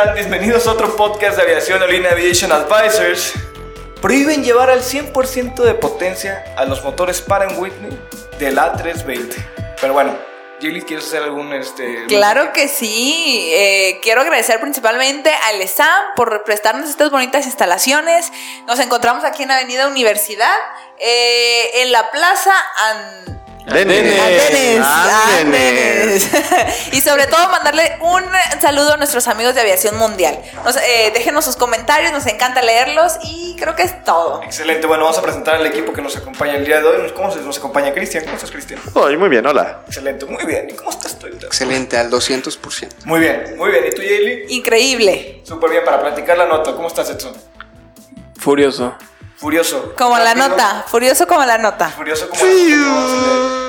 Están? Bienvenidos a otro podcast de aviación Olin Aviation Advisors. Prohíben llevar al 100% de potencia a los motores Pratt Whitney del A320. Pero bueno, Gilly, ¿quieres hacer algún este Claro que sí. Eh, quiero agradecer principalmente al ESAM por prestarnos estas bonitas instalaciones. Nos encontramos aquí en Avenida Universidad, eh, en la Plaza An- Andenes. Andenes, Andenes. Andenes. y sobre todo mandarle un saludo a nuestros amigos de Aviación Mundial. Nos, eh, déjenos sus comentarios, nos encanta leerlos y creo que es todo. Excelente, bueno, vamos a presentar al equipo que nos acompaña el día de hoy. ¿Cómo se nos acompaña Cristian? ¿Cómo estás, Cristian? Ay, muy bien, hola. Excelente, muy bien. ¿Y cómo estás tú? Excelente, al 200%. Muy bien, muy bien. ¿Y tú, Jaylee? Increíble. Súper bien, para platicar la nota. ¿Cómo estás, Edson? Furioso. Furioso. Como la nota, furioso como la nota. Furioso como la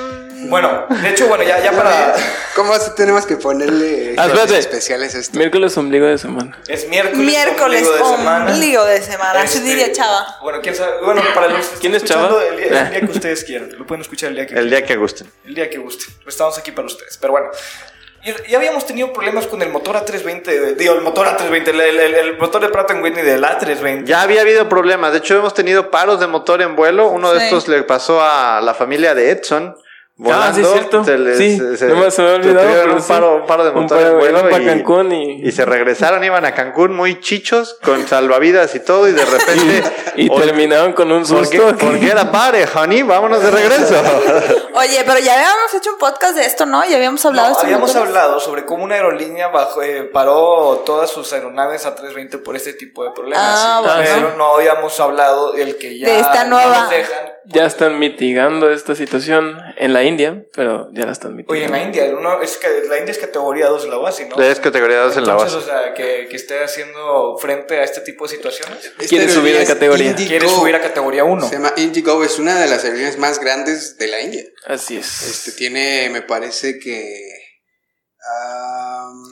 Bueno, de hecho, bueno, ya, ya para... ¿Cómo así tenemos que ponerle Ah, espérate. especiales a esto? Miércoles ombligo de semana. Es miércoles. Miércoles, ombligo de semana. ombligo de semana, así Este, diría Chava. Bueno, ¿quién sabe? Bueno, para los que ¿Quién es Chava? El día, Ah. el día que ustedes quieran. Lo pueden escuchar el día que El día que gusten. el día que guste. Estamos aquí para ustedes. Pero bueno. Ya habíamos tenido problemas con el motor A320, de- digo, el motor A320, el, el- el- motor de Pratt Whitney del A320. Ya había habido problemas. De hecho, hemos tenido paros de motor en vuelo. Uno de Sí. estos le pasó a la familia de Edson. Volando, Ah, sí, es cierto. Se les- sí, se- no me se me había olvidado. un sí. paro, un paro de Un paro, en vuelo. y, Cancún y- y se regresaron, iban a Cancún muy chichos, con salvavidas y todo. Y de repente. Y Oye, terminaron con un ¿Por qué, susto. por qué era pare, honey? Vámonos de regreso. Oye, pero ya habíamos hecho un podcast de esto, ¿no? Ya habíamos hablado No, de habíamos motores. hablado sobre cómo una aerolínea bajó, eh, paró todas sus aeronaves A320 por este tipo de problemas. Ah, Sí. bueno. Pero no habíamos hablado del que ya De esta no nueva. nos dejan. Ya están mitigando esta situación en la India, pero ya la están mitigando. Oye, en la India, uno- es que la India es categoría 2 de la UASI, ¿no? Es categoría 2 en la base. o sea, que, que esté haciendo frente a este tipo de situaciones. Esta ¿Quieres subir de es categoría? Quiere subir a categoría 1. Se llama Indigo, es una de las aerolíneas más grandes de la India. Así es. Este tiene, me parece que. ah,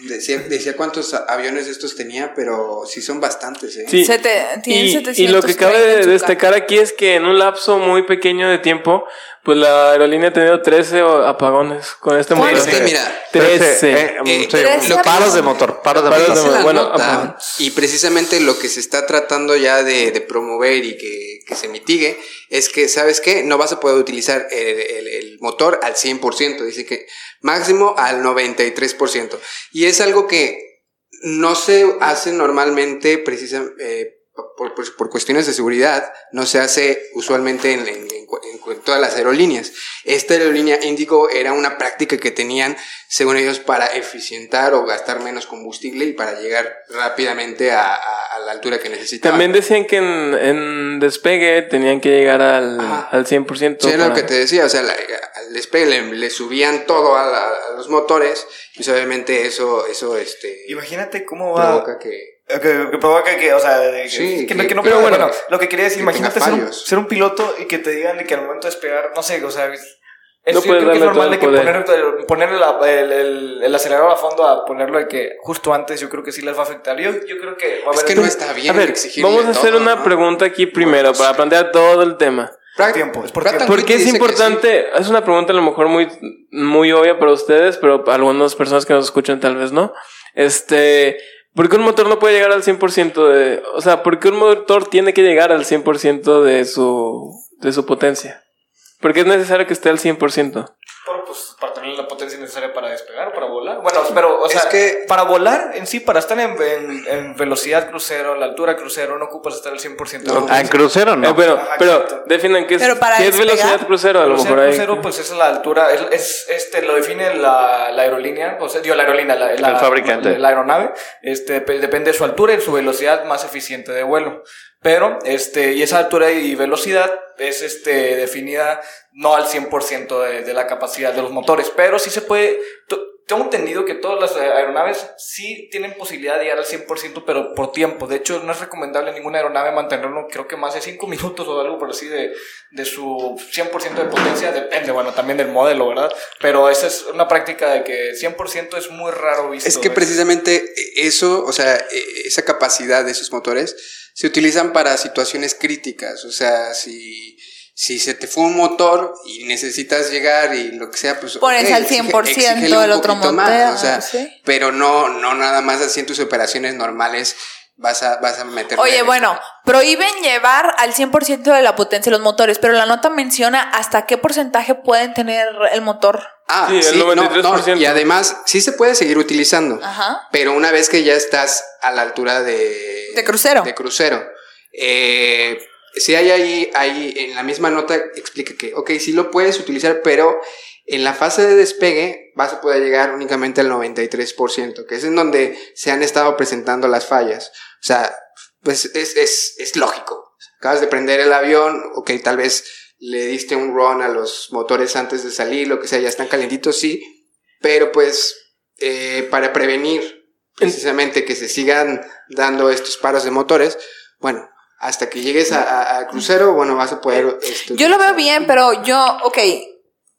decía, decía cuántos aviones de estos tenía, pero sí son bastantes, ¿eh? Sí. Sete- y, 730 y lo que cabe destacar aquí es que en un lapso muy pequeño de tiempo, pues la aerolínea ha tenido 13 apagones con este motor. Este, mira, 13. Eh, Eh, sí, trece lo- paros de motor, paros de Paros motor. de bueno, nota, y precisamente lo que se está tratando ya de, de promover y que, que se mitigue es que, ¿sabes qué? No vas a poder utilizar el, el- el motor al 100%, dice que máximo al 93%. Y es algo que no se hace normalmente precisamente... por, por- por cuestiones de seguridad, no se hace usualmente en, en- en todas las aerolíneas. Esta aerolínea Indigo era una práctica que tenían, según ellos, para eficientar o gastar menos combustible y para llegar rápidamente a, a- a la altura que necesitaban. También decían que en, en despegue tenían que llegar al, Ajá. al 100%. Sí, era lo que te decía, o sea, la- al despegue le, le subían todo a, la- a los motores, y pues obviamente eso, eso, este, Imagínate cómo va. provoca que... Que, que provoca que, o sea, Sí, que, que- que no pero bueno, bueno, lo que quería decir, imagínate ser un, ser un piloto y que te digan que al momento de despegar, no sé, o sea, es, es- No yo creo que es normal de el que poner, ponerle la- el, el- el acelerador a fondo a ponerlo de que justo antes, yo creo que sí les va a afectar. Yo, yo creo que va a Es haber que no está bien A ver, vamos a hacer todo, una ¿no? pregunta aquí primero Bueno, para sí. plantear todo el tema. Pratt- tiempo, es por tiempo. and ¿Por qué es importante? Es una pregunta a lo mejor muy, muy obvia para ustedes, pero para algunas personas que nos escuchan tal vez no. Este, ¿por qué un motor no puede llegar al 100% de, o sea, por qué un motor tiene que llegar al 100% de su, de su potencia? Porque es necesario que esté al 100%. Pero pues tener la potencia necesaria para despegar o para volar. Bueno, pero, o Es sea, que- para volar en sí, para estar en, en- en velocidad crucero, la altura crucero, no ocupas estar al 100% de. Ah, en crucero no. Eh, pero, Ajá, pero definan qué es, Pero para qué es despegar, velocidad crucero. A lo mejor hay. crucero, pues es la altura, es, es- este, lo define la, la aerolínea, o sea, digo, la aerolínea, la, la- El fabricante. La, aeronave, este, dep- depende de su altura y su velocidad más eficiente de vuelo. Pero, este, y esa altura y velocidad es, este, definida no al 100% de, de la capacidad de los motores, pero sí se puede, tengo entendido que todas las aeronaves sí tienen posibilidad de llegar al 100%, pero por tiempo. De hecho, no es recomendable ninguna aeronave mantenerlo, creo que más de 5 minutos o algo por así de, de su 100% de potencia. Depende, bueno, también del modelo, ¿verdad? Pero esa es una práctica de que 100% es muy raro visto. Es que ¿ves? precisamente eso, o sea, e- esa capacidad de esos motores se utilizan para situaciones críticas. O sea, si, si se te fue un motor y necesitas llegar y lo que sea, pues. Pones ok, al exige- 100% exígele un el otro motor, más, o sea, sí. pero no, no nada más así en tus operaciones normales vas a, vas a meter. Oye, bueno, prohíben llevar al 100% de la potencia los motores, pero la nota menciona hasta qué porcentaje pueden tener el motor. Ah, Sí, el sí, no, no, 93%. y además, sí se puede seguir utilizando. Ajá. Pero una vez que ya estás a la altura de... De crucero. De crucero. Eh, si hay ahí, ahí, en la misma nota explica que, ok, sí lo puedes utilizar, pero en la fase de despegue vas a poder llegar únicamente al 93%, que es en donde se han estado presentando las fallas. O sea, pues es, es, es lógico. Acabas de prender el avión, ok, tal vez le diste un run a los motores antes de salir, lo que sea, ya están calientitos, sí, pero pues eh, para prevenir precisamente que se sigan dando estos paros de motores, bueno, hasta que llegues a, a- a crucero, bueno, vas a poder... este, Yo lo veo bien, pero yo, ok,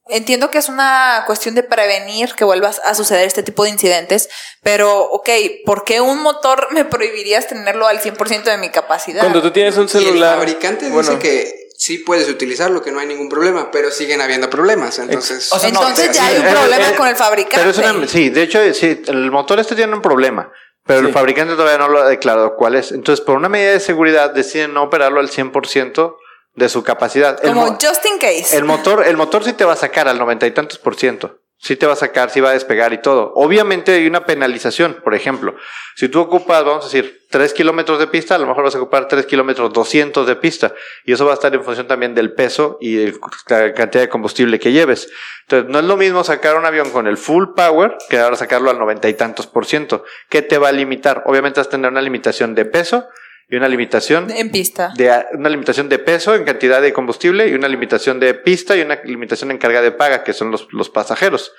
entiendo que es una cuestión de prevenir que vuelvas a suceder este tipo de incidentes, pero, ok, ¿por qué un motor me prohibirías tenerlo al 100% de mi capacidad? Cuando tú tienes un Y el celular. fabricante bueno, dice que sí puedes utilizarlo, que no hay ningún problema, pero siguen habiendo problemas, entonces... O sea, no, Entonces ya hay un problema eh, con el fabricante. Pero es una, sí, de hecho, sí, el motor este tiene un problema, pero Sí. el fabricante todavía no lo ha declarado cuál es. Entonces, por una medida de seguridad, deciden no operarlo al 100% de su capacidad. Como mo- just in case. El motor, el motor sí te va a sacar al noventa y tantos por ciento. Sí te va a sacar, sí va a despegar y todo. Obviamente hay una penalización. Por ejemplo, si tú ocupas, vamos a decir, 3 kilómetros de pista, a lo mejor vas a ocupar 3 kilómetros 200 de pista. Y eso va a estar en función también del peso y el- la cantidad de combustible que lleves. Entonces, no es lo mismo sacar un avión con el full power que ahora sacarlo al noventa y tantos por ciento. ¿Qué te va a limitar? Obviamente vas a tener una limitación de peso y una limitación en pista. de una limitación de peso en cantidad de combustible y una limitación de pista y una limitación en carga de paga, que son los, los pasajeros.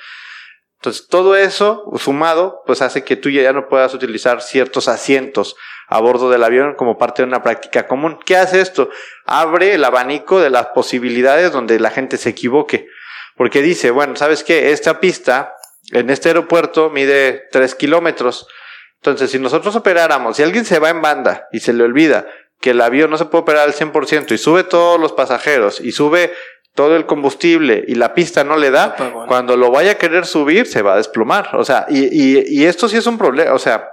Entonces, todo eso sumado, pues hace que tú ya no puedas utilizar ciertos asientos a bordo del avión como parte de una práctica común. ¿Qué hace esto? Abre el abanico de las posibilidades donde la gente se equivoque. Porque dice, bueno, ¿sabes qué? Esta pista en este aeropuerto mide 3 kilómetros. Entonces, si nosotros operáramos, si alguien se va en banda y se le olvida que el avión no se puede operar al 100% y sube todos los pasajeros y sube todo el combustible y la pista no le da, cuando lo vaya a querer subir se va a desplomar. O sea, y, y, y esto sí es un problema. O sea,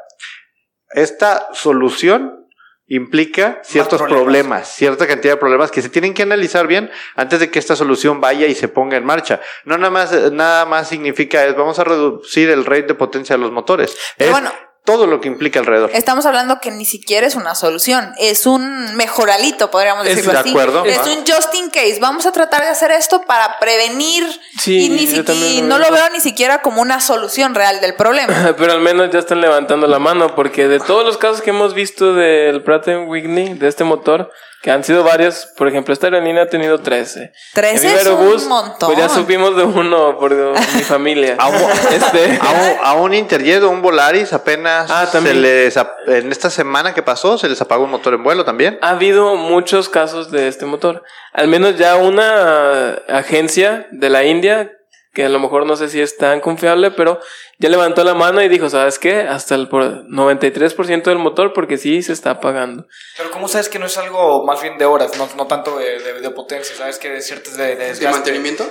esta solución implica ciertos problemas. problemas. cierta cantidad de problemas que se tienen que analizar bien antes de que esta solución vaya y se ponga en marcha. No nada más, nada más significa es vamos a reducir el rate de potencia de los motores. Pero es bueno. Todo lo que implica alrededor. Estamos hablando que ni siquiera es una solución, es un mejoralito, podríamos Es- decirlo de así. acuerdo, es va. un just in case. Vamos a tratar de hacer esto para prevenir Sí, y, ni si- y no lo veo ni siquiera como una solución real del problema. Pero al menos ya están levantando la mano, porque de todos los casos que hemos visto del Pratt Whitney, de este motor, que han sido varios, por ejemplo, esta aerolínea ha tenido 13. 13 En Viva es un Aerobús, montón. Pues ya supimos de uno por mi familia. A un, este, a un, a un Interjet o un Volaris apenas Ah, se les en esta semana que pasó se les apagó un motor en vuelo también. ha habido muchos casos de este motor. Al menos ya una agencia de la India, que a lo mejor no sé si es tan confiable, pero ya levantó la mano y dijo, ¿sabes qué? Hasta el por- 93% del motor porque sí se está apagando. Pero ¿cómo sabes que no es algo más bien de horas, no, no tanto de, de- de potencia? ¿Sabes que de ciertas de, de mantenimiento?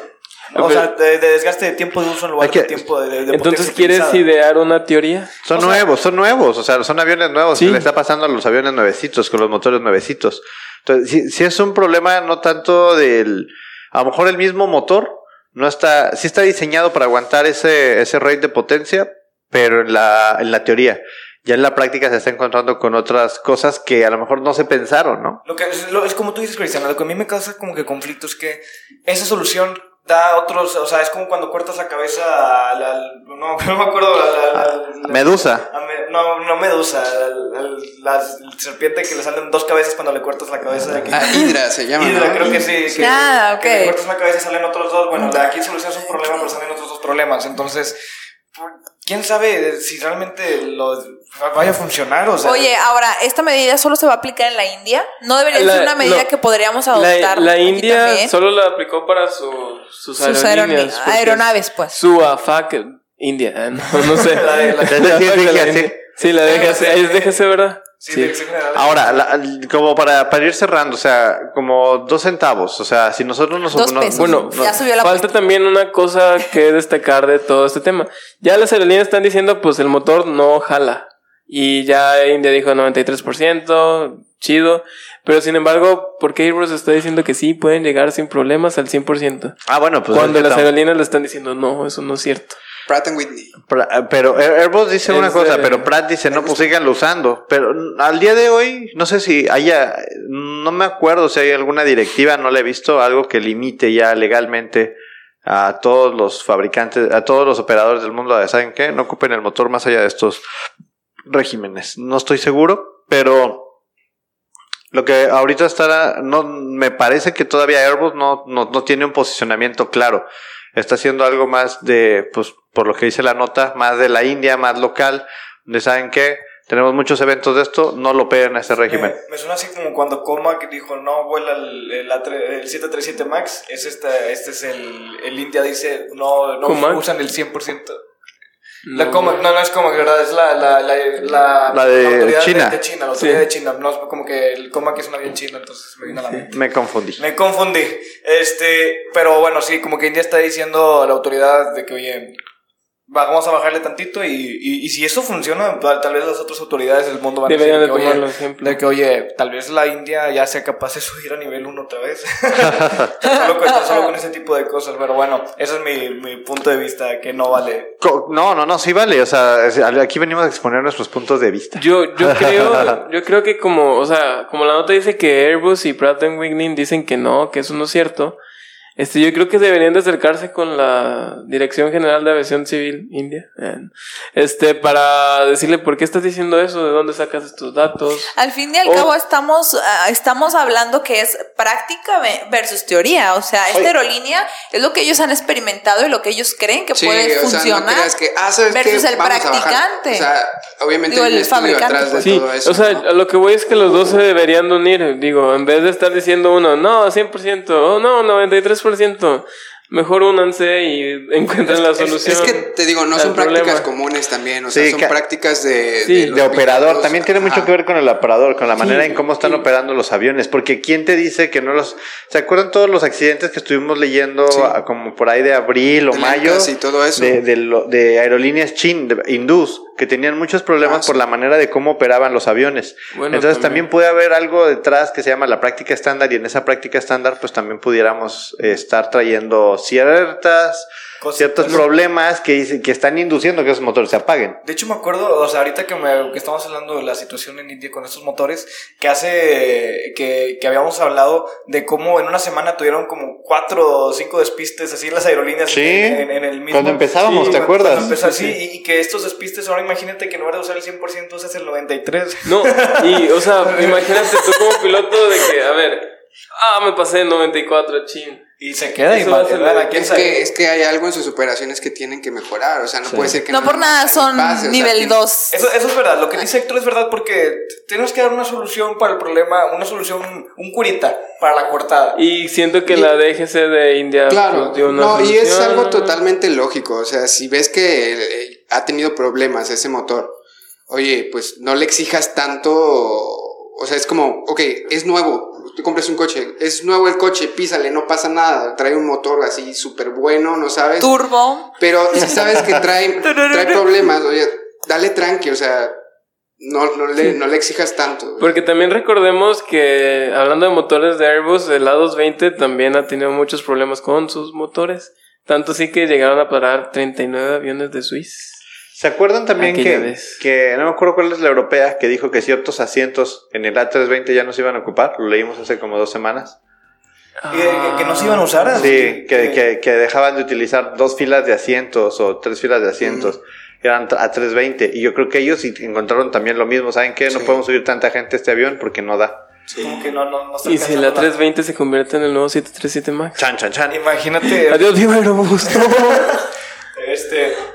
O sea, de, de desgaste de tiempo de uso en lugar que- de tiempo de, de- de Entonces, ¿quieres utilizada. idear una teoría? Son O sea- nuevos, son nuevos, o sea, son aviones nuevos. Sí. Se le está pasando a los aviones nuevecitos, con los motores nuevecitos. Entonces, si, si es un problema no tanto del, a lo mejor el mismo motor, no está, sí está diseñado para aguantar ese, ese rate de potencia, pero en la, en la teoría. Ya en la práctica se está encontrando con otras cosas que a lo mejor no se pensaron, ¿no? Lo que es, lo- es como tú dices, Cristiano, lo que a mí me causa como que conflicto es que esa solución da otros, o sea, es como cuando cortas la cabeza al, al- no, no me acuerdo, al- al- al- Medusa. a me- no, no medusa, al- al- la serpiente que le salen dos cabezas cuando le cortas la cabeza de aquí. Ah, Hydra se llama, Hidra, ¿no? creo que sí. Que, Ah, ok. que le cortas una cabeza y salen otros dos. Bueno, de aquí solucionas un problema, pero salen otros dos problemas. Entonces, quién sabe si realmente lo vaya a funcionar. O sea, Oye, ahora, ¿esta medida solo se va a aplicar en la India? ¿No debería La- ser una medida no. que podríamos La, adoptar? la aquí India también? solo la aplicó para su- sus, Sus aerolíneas. aeronaves, pues. Su AFAC India, eh, no, no sé. La de- la- de la. Sí, la es DGAC, ¿verdad? Sí, dirección general. Ahora, la- como para, para ir cerrando, o sea, como dos centavos, o sea, si nosotros nos... Dos no- pesos. Bueno, Ya subió la falta también una cosa que destacar de todo este tema. Ya las aerolíneas están diciendo, pues el motor no jala. Y ya India dijo 93%, chido. Pero sin embargo, ¿por qué Airbus está diciendo que sí pueden llegar sin problemas al 100%? Ah, bueno, pues... cuando las aerolíneas le están diciendo, no, eso no es cierto. Pratt and Whitney. Pra- Pero Air- Airbus dice Es una cosa, de- pero Pratt dice, no, pues síganlo usando. Pero al día de hoy, no sé si haya, no me acuerdo si hay alguna directiva, no la he visto, algo que limite ya legalmente a todos los fabricantes, a todos los operadores del mundo, ¿saben qué? No ocupen el motor más allá de estos regímenes. No estoy seguro, pero lo que ahorita está, no, me parece que todavía Airbus no, no, no tiene un posicionamiento claro. Está haciendo algo más de, pues, por lo que dice la nota, más de la India, más local, de saben qué, tenemos muchos eventos de esto, no lo peguen a ese régimen. Me, me suena así como cuando Comac dijo no vuela el, el, A3 el 737 Max. Es este, este es el, el India dice no, no ¿Comac? usan el 100%. La Comac, no, no es Comac, ¿verdad? Es la, la, la, la, La de autoridad China. De, China, la autoridad Sí. de China. No, es como que el Comac es un avión chino, entonces me vino a la mente. Me confundí. Me confundí. Este, pero bueno, sí, como que India está diciendo a la autoridad de que, oye, vamos a bajarle tantito y, y, y si eso funciona, tal, tal vez las otras autoridades del mundo van Deberían a de decir que, oye, ejemplo. de que, oye, tal vez la India ya sea capaz de subir a nivel 1 otra vez. solo, con, solo con ese tipo de cosas, pero bueno, ese es mi, mi punto de vista, que no vale. No, no, no, sí vale. O sea, aquí venimos a exponer nuestros puntos de vista. Yo, yo creo, yo creo que como, o sea, como la nota dice que Airbus y Pratt Whitney dicen que no, que eso no es cierto. Este, yo creo que deberían de acercarse con la Dirección General de Aviación Civil India, eh, este, para decirle por qué estás diciendo eso, de dónde sacas estos datos. Al fin y al Oh. cabo estamos, ah, estamos hablando que es práctica ve- versus teoría. O sea, esta Oye. aerolínea es lo que ellos han experimentado y lo que ellos creen que Sí, puede o sea, funcionar. no que, ah, ¿sabes qué? versus el Vamos a bajar. practicante. O sea, obviamente Digo, el fabricante, atrás de. Sí, todo eso. o sea, lo que voy es que los dos se deberían de unir. Digo, en vez de estar diciendo uno, no, 100%, o no, 93%, mejor únanse y encuentren la solución. Es que te digo, no son prácticas problema. comunes también, o sea, Sí, son ca- prácticas de, Sí, los de operador. pilotos. También tiene mucho Ajá. que ver con el operador, con la Sí, manera en cómo están sí. operando los aviones. Porque ¿quién te dice que no los... ¿Se acuerdan todos los accidentes que estuvimos leyendo Sí. como por ahí de abril o De mayo? Y todo eso. De, de, lo- de aerolíneas chin, de hindús, que tenían muchos problemas Ah, por la manera de cómo operaban los aviones. Bueno, Entonces también. también. puede haber algo detrás que se llama la práctica estándar y en esa práctica estándar pues también pudiéramos eh, estar trayendo ciertas... Ciertos problemas que, que están induciendo que esos motores se apaguen. De hecho, me acuerdo, o sea, ahorita que, me, que estamos hablando de la situación en India con estos motores, que hace que, que habíamos hablado de cómo en una semana tuvieron como cuatro o cinco despistes así las aerolíneas Sí, en, en- en el mismo. cuando empezábamos, Sí, ¿te cuando- acuerdas? cuando empezó así, y, y que estos despistes, ahora imagínate que en lugar de usar el 100% usas el 93%. No, y, o sea, imagínate tú como piloto de que, a ver, ah, me pasé en 94, chin. Y se queda y va a quién Es sabe. que, es que hay algo en sus operaciones que tienen que mejorar, o sea, no puede ser que no por nada son pase, o sea, nivel tiene- 2. Eso, eso es verdad, lo que dice Héctor es verdad porque tenemos que dar una solución para el problema, una solución, un curita para la cortada. Y siento que Y- la DGC de India Claro, pues, dio una no, y es solución. algo totalmente lógico, o sea, si ves que eh, ha tenido problemas ese motor, oye, pues no le exijas tanto, o sea, es como, ok, es nuevo, tú compras un coche, es nuevo el coche, písale, no pasa nada, trae un motor así súper bueno, no sabes, Turbo. pero si sabes que trae, trae problemas, oye, dale tranqui, o sea, no, no, le, no le exijas tanto. Porque también recordemos que, hablando de motores de Airbus, el A220 también ha tenido muchos problemas con sus motores. Tanto sí que llegaron a parar 39 aviones de Swiss. ¿Se acuerdan también que, que no me acuerdo cuál es la europea que dijo que ciertos asientos en el A320 ya no se iban a ocupar? Lo leímos hace como dos semanas. Y que, que no se iban a usar. Sí, que, que, que dejaban de utilizar dos filas de asientos o tres filas de asientos. Eran a 320. Y yo creo que ellos encontraron también lo mismo. ¿Saben qué? No Sí. podemos subir tanta gente a este avión porque no da. Como que no, no, no Y si la alcanzando 320 se convierte en el nuevo 737 Max. Chan, chan, chan. Imagínate. Adiós, viva Aerobús.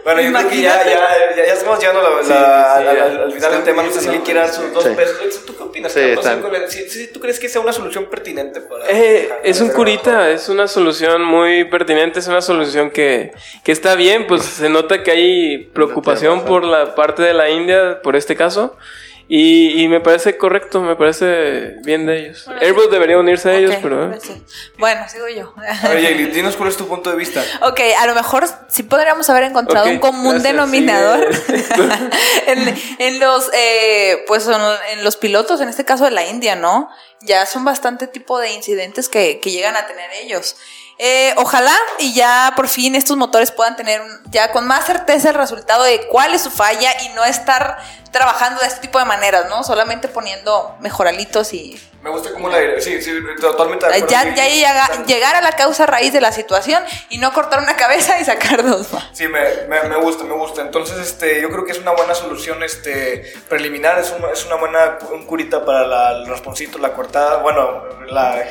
Bueno, yo creo que ya, ya, ya, ya estamos llegando la- la- sí, al, al- ya. al final del tema. No sé si alguien quiere dar sus dos Sí. pesos. ¿Tú qué opinas? Sí, Carlos? están- O sea, si- si ¿Tú crees que sea una solución pertinente para.? Eh, es un curita, es una solución muy pertinente, es una solución que, que está bien, pues se nota que hay preocupación por la parte de la India, por este caso, y, y me parece correcto, me parece bien de ellos. Bueno, Airbus debería unirse a ellos, pero... eh. sí. Bueno, sigo yo. Oye, dinos cuál es tu punto de vista. Ok, a lo mejor sí podríamos haber encontrado un común gracias, denominador sigue. en, en los eh, pues en, en los pilotos, en este caso de la India, ¿no? Ya son bastante tipo de incidentes que, que llegan a tener ellos. Eh, ojalá y ya por fin estos motores puedan tener ya con más certeza el resultado de cuál es su falla y no estar trabajando de este tipo de maneras, ¿no? Solamente poniendo mejoralitos y Me gusta cómo la. Sí, sí, totalmente de ya, Sí, ya sí, llega- sí. llegar a la causa raíz de la situación y no cortar una cabeza y sacar dos. Sí, me, me, me gusta, me gusta. Entonces, este, yo creo que es una buena solución este, preliminar, es, un- es una buena un curita para la, el rasponcito, la cortada, bueno, la,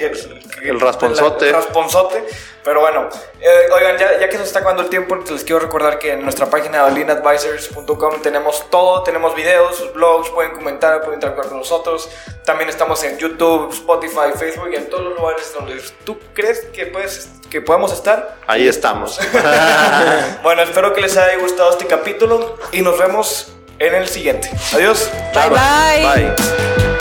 El rasponzote. el rasponzote. Pero bueno, eh, oigan, ya, ya que se está acabando el tiempo, les quiero recordar que en nuestra página leanadvisors.com tenemos todo, tenemos videos, blogs, pueden comentar, pueden interactuar con nosotros. También estamos en YouTube, Spotify, Facebook y en todos los lugares donde tú crees que, puedes, que podemos estar. Ahí estamos. Bueno, espero que les haya gustado este capítulo y nos vemos en el siguiente. Adiós. Bye bye. Bye.